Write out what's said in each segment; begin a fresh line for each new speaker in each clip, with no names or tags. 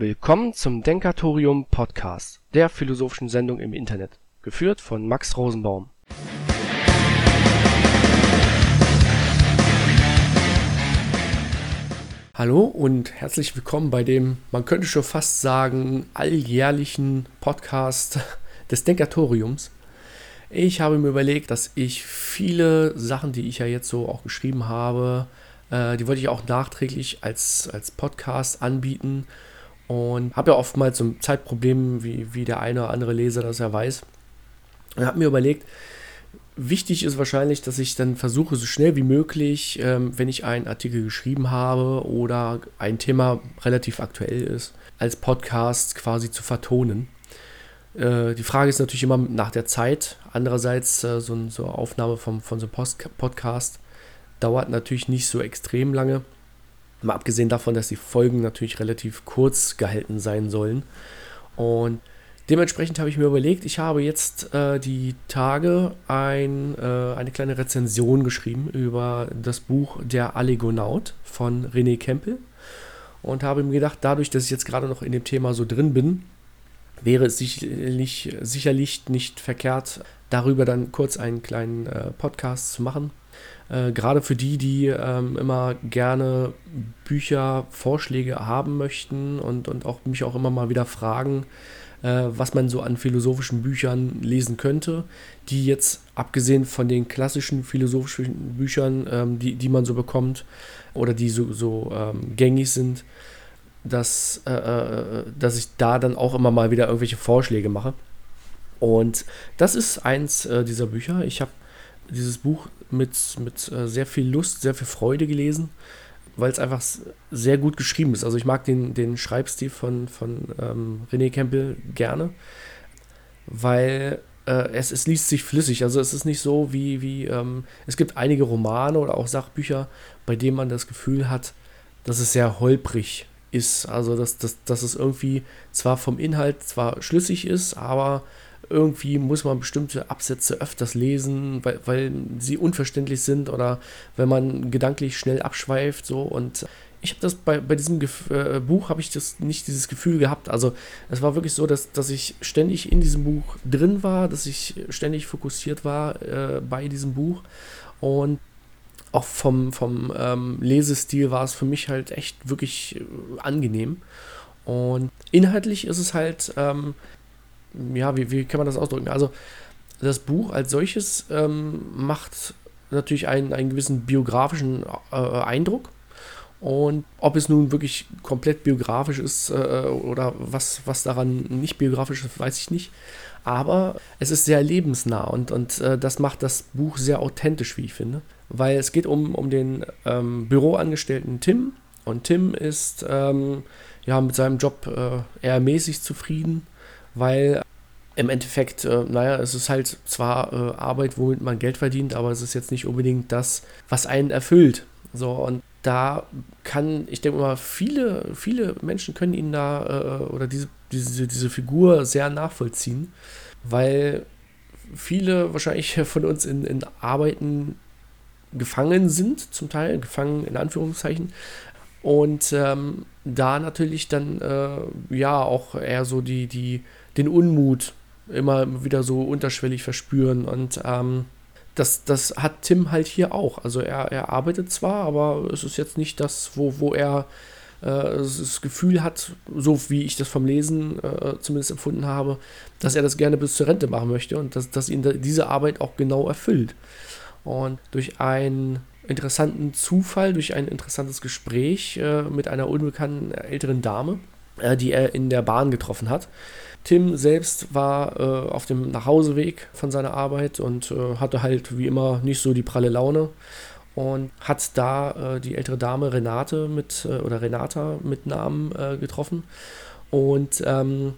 Willkommen zum Denkatorium Podcast, der philosophischen Sendung im Internet, geführt von Max Rosenbaum. Hallo und herzlich willkommen bei dem, man könnte schon fast sagen, alljährlichen Podcast des Denkatoriums. Ich habe mir überlegt, dass ich viele Sachen, die ich ja jetzt so auch geschrieben habe, äh, die wollte ich auch nachträglich als, als Podcast anbieten. Und habe ja oftmals so ein Zeitproblem, wie, wie der eine oder andere Leser das ja weiß. Und habe mir überlegt, wichtig ist wahrscheinlich, dass ich dann versuche, so schnell wie möglich, ähm, wenn ich einen Artikel geschrieben habe oder ein Thema relativ aktuell ist, als Podcast quasi zu vertonen. Äh, die Frage ist natürlich immer nach der Zeit. Andererseits, äh, so, eine Aufnahme von so einem Podcast dauert natürlich nicht so extrem lange. Mal abgesehen davon, dass die Folgen natürlich relativ kurz gehalten sein sollen. Und dementsprechend habe ich mir überlegt, ich habe jetzt äh, die Tage ein, äh, eine kleine Rezension geschrieben über das Buch Der Allegonaut von René Kempel. Und habe mir gedacht, dadurch, dass ich jetzt gerade noch in dem Thema so drin bin, wäre es sicherlich, sicherlich nicht verkehrt, darüber dann kurz einen kleinen äh, Podcast zu machen. Äh, Gerade für die, die ähm, immer gerne Bücher, Vorschläge haben möchten und, und auch mich auch immer mal wieder fragen, äh, was man so an philosophischen Büchern lesen könnte, die jetzt abgesehen von den klassischen philosophischen Büchern, ähm, die, die man so bekommt oder die so, so ähm, gängig sind, dass, äh, äh, dass ich da dann auch immer mal wieder irgendwelche Vorschläge mache. Und das ist eins äh, dieser Bücher. Ich habe dieses Buch mit, mit äh, sehr viel Lust, sehr viel Freude gelesen, weil es einfach sehr gut geschrieben ist. Also ich mag den, den Schreibstil von, von ähm, René Campbell gerne, weil äh, es, es liest sich flüssig. Also es ist nicht so wie, wie ähm, es gibt einige Romane oder auch Sachbücher, bei denen man das Gefühl hat, dass es sehr holprig ist. Also, dass, dass, dass es irgendwie zwar vom Inhalt zwar schlüssig ist, aber irgendwie muss man bestimmte Absätze öfters lesen, weil, weil sie unverständlich sind oder wenn man gedanklich schnell abschweift. So. Und ich habe das bei, bei diesem Gef äh, Buch habe ich das nicht dieses Gefühl gehabt. Also es war wirklich so, dass, dass ich ständig in diesem Buch drin war, dass ich ständig fokussiert war äh, bei diesem Buch. Und auch vom, vom ähm, Lesestil war es für mich halt echt wirklich äh, angenehm. Und inhaltlich ist es halt, ähm, ja, wie, wie kann man das ausdrücken? Also, das Buch als solches ähm, macht natürlich einen, einen gewissen biografischen äh, Eindruck. Und ob es nun wirklich komplett biografisch ist äh, oder was, was daran nicht biografisch ist, weiß ich nicht. Aber es ist sehr lebensnah und, und äh, das macht das Buch sehr authentisch, wie ich finde weil es geht um, um den ähm, Büroangestellten Tim und Tim ist ähm, ja mit seinem Job äh, eher mäßig zufrieden, weil im Endeffekt, äh, naja, es ist halt zwar äh, Arbeit, womit man Geld verdient, aber es ist jetzt nicht unbedingt das, was einen erfüllt. So, und da kann, ich denke mal, viele, viele Menschen können ihn da äh, oder diese, diese, diese Figur sehr nachvollziehen, weil viele wahrscheinlich von uns in, in Arbeiten gefangen sind, zum Teil, gefangen in Anführungszeichen. Und ähm, da natürlich dann äh, ja auch eher so die, die, den Unmut immer wieder so unterschwellig verspüren. Und ähm, das, das hat Tim halt hier auch. Also er, er arbeitet zwar, aber es ist jetzt nicht das, wo, wo er äh, das Gefühl hat, so wie ich das vom Lesen äh, zumindest empfunden habe, dass er das gerne bis zur Rente machen möchte und dass, dass ihn diese Arbeit auch genau erfüllt. Und durch einen interessanten Zufall, durch ein interessantes Gespräch äh, mit einer unbekannten älteren Dame, äh, die er in der Bahn getroffen hat. Tim selbst war äh, auf dem Nachhauseweg von seiner Arbeit und äh, hatte halt wie immer nicht so die pralle Laune und hat da äh, die ältere Dame Renate mit äh, oder Renata mit Namen getroffen und ähm,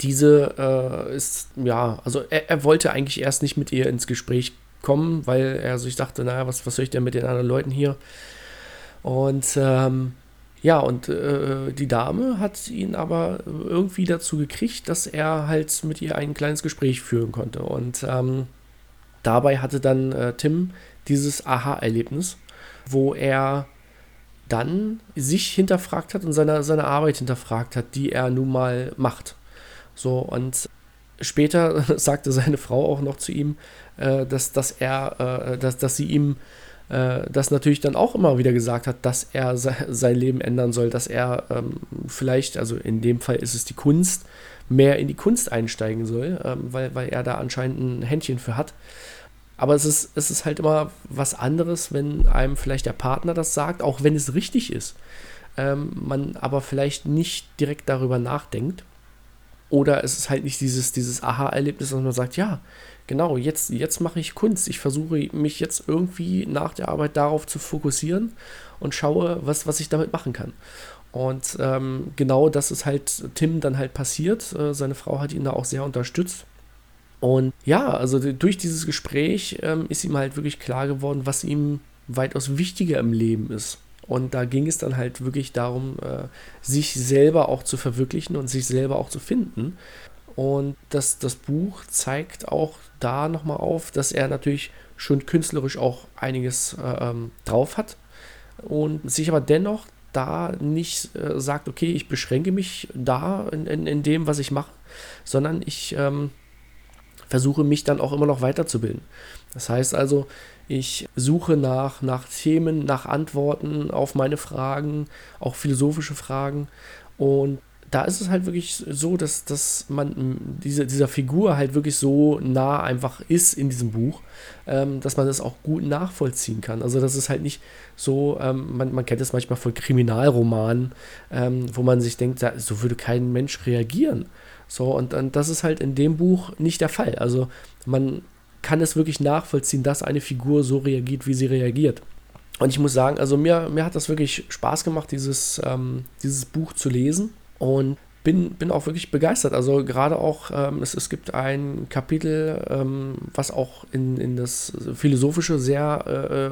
diese ist, ja, also er, er, wollte eigentlich erst nicht mit ihr ins Gespräch kommen, weil er sich dachte, naja, was, was soll ich denn mit den anderen Leuten hier? Und ähm, ja, und äh, die Dame hat ihn aber irgendwie dazu gekriegt, dass er halt mit ihr ein kleines Gespräch führen konnte. Und ähm, dabei hatte dann äh, Tim dieses Aha-Erlebnis, wo er dann sich hinterfragt hat und seine, seine Arbeit hinterfragt hat, die er nun mal macht. So, und später sagte seine Frau auch noch zu ihm, äh, dass, dass er, äh, dass, dass sie ihm äh, das natürlich dann auch immer wieder gesagt hat, dass er se sein Leben ändern soll, dass er ähm, vielleicht, also in dem Fall ist es die Kunst, mehr in die Kunst einsteigen soll, ähm, weil, weil er da anscheinend ein Händchen für hat. Aber es ist, es ist halt immer was anderes, wenn einem vielleicht der Partner das sagt, auch wenn es richtig ist. Ähm, man aber vielleicht nicht direkt darüber nachdenkt. Oder es ist halt nicht dieses, dieses Aha-Erlebnis, dass man sagt, ja, genau, jetzt, jetzt mache ich Kunst. Ich versuche mich jetzt irgendwie nach der Arbeit darauf zu fokussieren und schaue, was, was ich damit machen kann. Und ähm, genau das ist halt Tim dann halt passiert. Äh, seine Frau hat ihn da auch sehr unterstützt. Und ja, also durch dieses Gespräch ähm, ist ihm halt wirklich klar geworden, was ihm weitaus wichtiger im Leben ist. Und da ging es dann halt wirklich darum, äh, sich selber auch zu verwirklichen und sich selber auch zu finden. Und das, das Buch zeigt auch da nochmal auf, dass er natürlich schon künstlerisch auch einiges äh, ähm, drauf hat und sich aber dennoch da nicht äh, sagt, okay, ich beschränke mich da in, in, in dem, was ich mache, sondern ich ähm, versuche mich dann auch immer noch weiterzubilden. Das heißt also, ich suche nach, nach Themen, nach Antworten auf meine Fragen, auch philosophische Fragen und da ist es halt wirklich so, dass, dass man diese, dieser Figur halt wirklich so nah einfach ist in diesem Buch, ähm, dass man das auch gut nachvollziehen kann. Also das ist halt nicht so, ähm, man, man kennt es manchmal von Kriminalromanen, ähm, wo man sich denkt, da, so würde kein Mensch reagieren. So, und, und das ist halt in dem Buch nicht der Fall. Also man kann es wirklich nachvollziehen, dass eine Figur so reagiert, wie sie reagiert. Und ich muss sagen, also mir, mir hat das wirklich Spaß gemacht, dieses, ähm, dieses Buch zu lesen und bin, bin auch wirklich begeistert. Also gerade auch, ähm, es, es gibt ein Kapitel, ähm, was auch in, in das Philosophische sehr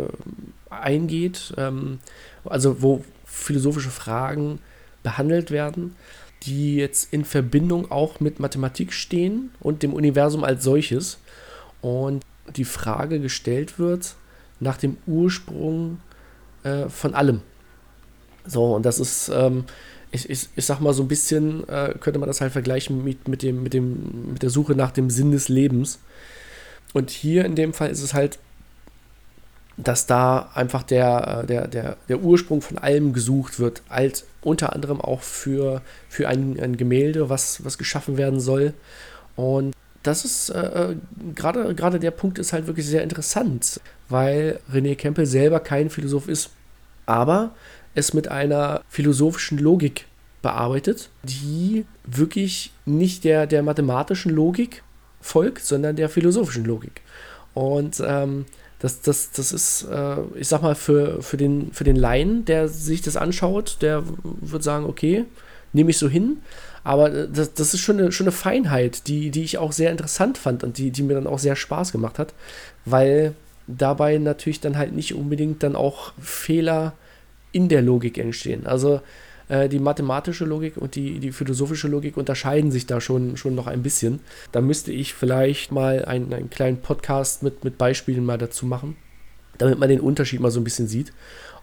äh, eingeht, ähm, also wo philosophische Fragen behandelt werden, die jetzt in Verbindung auch mit Mathematik stehen und dem Universum als solches. Und die Frage gestellt wird nach dem Ursprung äh, von allem. So, und das ist, ähm, ich, ich, ich sag mal so ein bisschen, äh, könnte man das halt vergleichen mit, mit, dem, mit, dem, mit der Suche nach dem Sinn des Lebens. Und hier in dem Fall ist es halt, dass da einfach der, äh, der, der, der Ursprung von allem gesucht wird, als unter anderem auch für, für ein, ein Gemälde, was, was geschaffen werden soll. Und das ist äh, äh gerade der Punkt ist halt wirklich sehr interessant, weil René Campbell selber kein Philosoph ist. Aber es mit einer philosophischen Logik bearbeitet, die wirklich nicht der, der mathematischen Logik folgt, sondern der philosophischen Logik. Und ähm, das, das, das ist, äh, ich sag mal, für, für, den, für den Laien, der sich das anschaut, der wird sagen, okay, nehme ich so hin. Aber äh, das, das ist schon eine, schon eine Feinheit, die, die ich auch sehr interessant fand und die, die mir dann auch sehr Spaß gemacht hat, weil dabei natürlich dann halt nicht unbedingt dann auch Fehler in der Logik entstehen. Also äh, die mathematische Logik und die, die philosophische Logik unterscheiden sich da schon, schon noch ein bisschen. Da müsste ich vielleicht mal einen, einen kleinen Podcast mit, mit Beispielen mal dazu machen, damit man den Unterschied mal so ein bisschen sieht.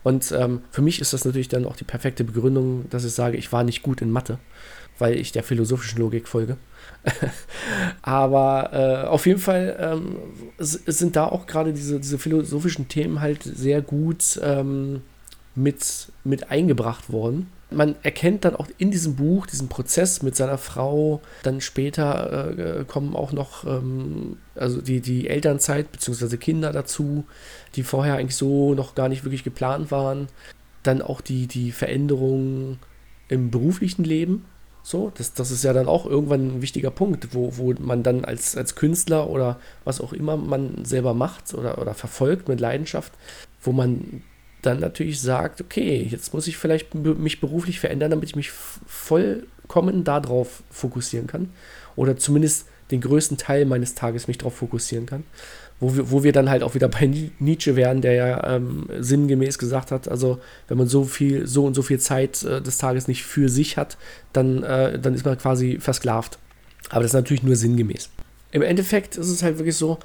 Und ähm, für mich ist das natürlich dann auch die perfekte Begründung, dass ich sage, ich war nicht gut in Mathe, weil ich der philosophischen Logik folge. Aber äh, auf jeden Fall ähm, sind da auch gerade diese, diese philosophischen Themen halt sehr gut ähm, mit, mit eingebracht worden. Man erkennt dann auch in diesem Buch diesen Prozess mit seiner Frau. Dann später äh, kommen auch noch ähm, also die, die Elternzeit bzw. Kinder dazu, die vorher eigentlich so noch gar nicht wirklich geplant waren. Dann auch die, die Veränderungen im beruflichen Leben. So, das, das ist ja dann auch irgendwann ein wichtiger Punkt, wo, wo man dann als, als Künstler oder was auch immer man selber macht oder, oder verfolgt mit Leidenschaft, wo man dann natürlich sagt, okay, jetzt muss ich vielleicht mich beruflich verändern, damit ich mich vollkommen darauf fokussieren kann. Oder zumindest den größten Teil meines Tages mich darauf fokussieren kann. Wo wir, wo wir dann halt auch wieder bei Nietzsche wären, der ja ähm, sinngemäß gesagt hat, also wenn man so viel, so und so viel Zeit äh, des Tages nicht für sich hat, dann, äh, dann ist man quasi versklavt. Aber das ist natürlich nur sinngemäß. Im Endeffekt ist es halt wirklich so,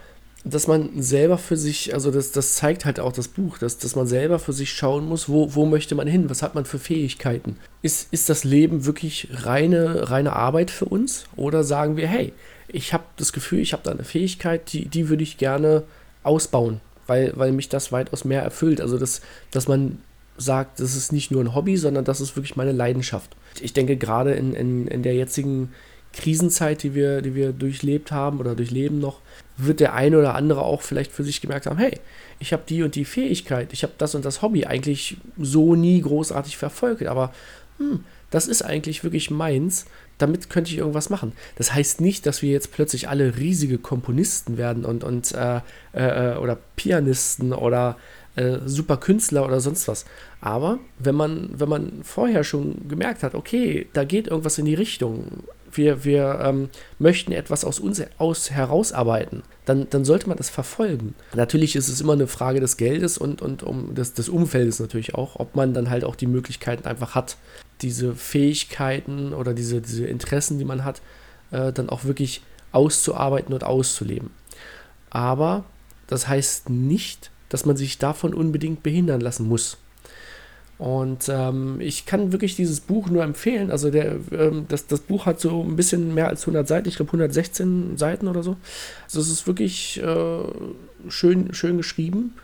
dass man selber für sich, also das, das zeigt halt auch das Buch, dass, dass man selber für sich schauen muss, wo, wo möchte man hin, was hat man für Fähigkeiten. Ist, ist das Leben wirklich reine, reine Arbeit für uns? Oder sagen wir, hey, ich habe das Gefühl, ich habe da eine Fähigkeit, die, die würde ich gerne ausbauen, weil, weil mich das weitaus mehr erfüllt. Also, dass, dass man sagt, das ist nicht nur ein Hobby, sondern das ist wirklich meine Leidenschaft. Ich denke, gerade in, in, in der jetzigen Krisenzeit, die wir, die wir durchlebt haben oder durchleben noch, wird der eine oder andere auch vielleicht für sich gemerkt haben, hey, ich habe die und die Fähigkeit, ich habe das und das Hobby eigentlich so nie großartig verfolgt, aber hm, das ist eigentlich wirklich meins, damit könnte ich irgendwas machen. Das heißt nicht, dass wir jetzt plötzlich alle riesige Komponisten werden und, und äh, äh, oder Pianisten oder äh, super Künstler oder sonst was. Aber wenn man, wenn man vorher schon gemerkt hat, okay, da geht irgendwas in die Richtung, wir, wir ähm, möchten etwas aus uns aus herausarbeiten, dann, dann sollte man das verfolgen. Natürlich ist es immer eine Frage des Geldes und, und um des, des Umfeldes natürlich auch, ob man dann halt auch die Möglichkeiten einfach hat, diese Fähigkeiten oder diese, diese Interessen, die man hat, äh, dann auch wirklich auszuarbeiten und auszuleben. Aber das heißt nicht, dass man sich davon unbedingt behindern lassen muss. Und ähm, ich kann wirklich dieses Buch nur empfehlen. Also der, ähm, das, das Buch hat so ein bisschen mehr als 100 Seiten, ich glaube 116 Seiten oder so. Also es ist wirklich äh, schön, schön geschrieben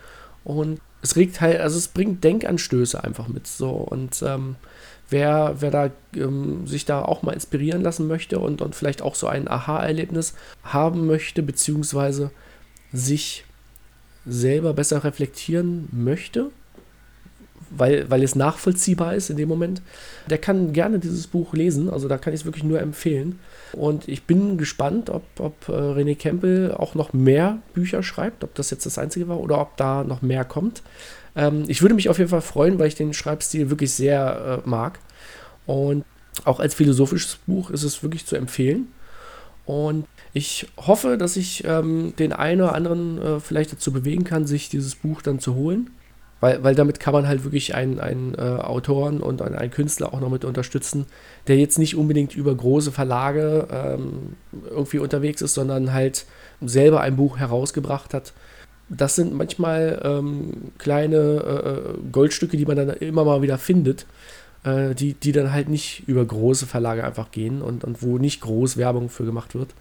und es regt halt, also es bringt Denkanstöße einfach mit. So und ähm, wer, wer da ähm, sich da auch mal inspirieren lassen möchte und, und vielleicht auch so ein Aha-Erlebnis haben möchte, beziehungsweise sich selber besser reflektieren möchte, weil, weil es nachvollziehbar ist in dem Moment, der kann gerne dieses Buch lesen. Also da kann ich es wirklich nur empfehlen. Und ich bin gespannt, ob, ob äh, René Campbell auch noch mehr Bücher schreibt, ob das jetzt das einzige war oder ob da noch mehr kommt. Ähm, ich würde mich auf jeden Fall freuen, weil ich den Schreibstil wirklich sehr äh, mag. Und auch als philosophisches Buch ist es wirklich zu empfehlen. Und ich hoffe, dass ich ähm, den einen oder anderen äh, vielleicht dazu bewegen kann, sich dieses Buch dann zu holen. Weil, weil damit kann man halt wirklich einen, einen äh, Autoren und einen, einen, Künstler auch noch mit unterstützen, der jetzt nicht unbedingt über große Verlage ähm, irgendwie unterwegs ist, sondern halt selber ein Buch herausgebracht hat. Das sind manchmal ähm, kleine äh, äh Goldstücke, die man dann immer mal wieder findet, äh, die, die dann halt nicht über große Verlage einfach gehen und, und wo nicht groß Werbung für gemacht wird.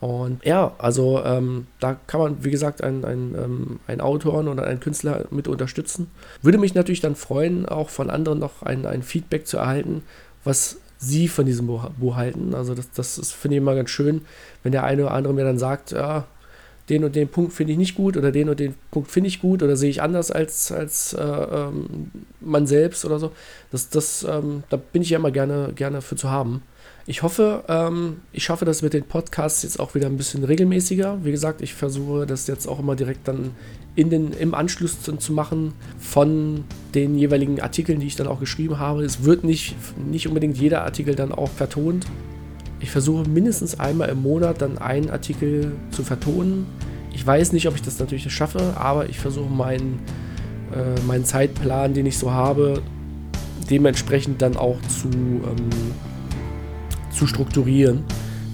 Und ja, also ähm, da kann man, wie gesagt, einen, einen, ähm, einen Autoren oder einen Künstler mit unterstützen. Würde mich natürlich dann freuen, auch von anderen noch ein, ein Feedback zu erhalten, was sie von diesem Buch, halten. Also das, das finde ich immer ganz schön, wenn der eine oder andere mir dann sagt, ja, den und den Punkt finde ich nicht gut oder den und den Punkt finde ich gut oder sehe ich anders als, als äh, ähm, man selbst oder so. Das, das, ähm, da bin ich ja immer gerne, gerne für zu haben. Ich hoffe, ähm, ich schaffe das mit den Podcasts jetzt auch wieder ein bisschen regelmäßiger. Wie gesagt, ich versuche das jetzt auch immer direkt dann in den, im Anschluss zu, zu machen von den jeweiligen Artikeln, die ich dann auch geschrieben habe. Es wird nicht, nicht unbedingt jeder Artikel dann auch vertont. Ich versuche mindestens einmal im Monat dann einen Artikel zu vertonen. Ich weiß nicht, ob ich das natürlich schaffe, aber ich versuche meinen, äh, meinen Zeitplan, den ich so habe, dementsprechend dann auch zu ähm, zu strukturieren,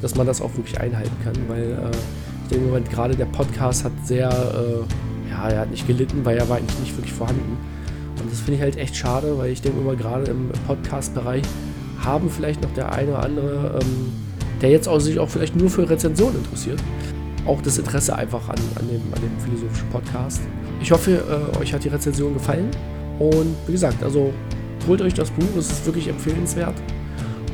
dass man das auch wirklich einhalten kann, weil äh, ich denke, Moment, gerade der Podcast hat sehr, äh, ja, er hat nicht gelitten, weil er war eigentlich nicht wirklich vorhanden. Und das finde ich halt echt schade, weil ich denke immer, gerade im Podcast-Bereich haben vielleicht noch der eine oder andere, ähm, der jetzt auch sich auch vielleicht nur für Rezensionen interessiert, auch das Interesse einfach an, an, dem, an dem philosophischen Podcast. Ich hoffe, äh, euch hat die Rezension gefallen. Und wie gesagt, also holt euch das Buch, es ist wirklich empfehlenswert.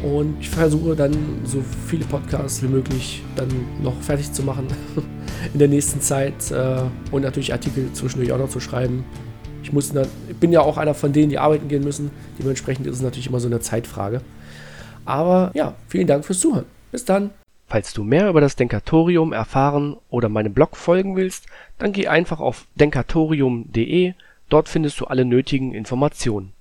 Und ich versuche dann so viele Podcasts wie möglich dann noch fertig zu machen in der nächsten Zeit äh, und natürlich Artikel zwischendurch auch noch zu schreiben. Ich, muss dann, ich bin ja auch einer von denen, die arbeiten gehen müssen. Dementsprechend ist es natürlich immer so eine Zeitfrage. Aber ja, vielen Dank fürs Zuhören. Bis dann. Falls du mehr über das Denkatorium erfahren oder meinem Blog folgen willst, dann geh einfach auf denkatorium.de. Dort findest du alle nötigen Informationen.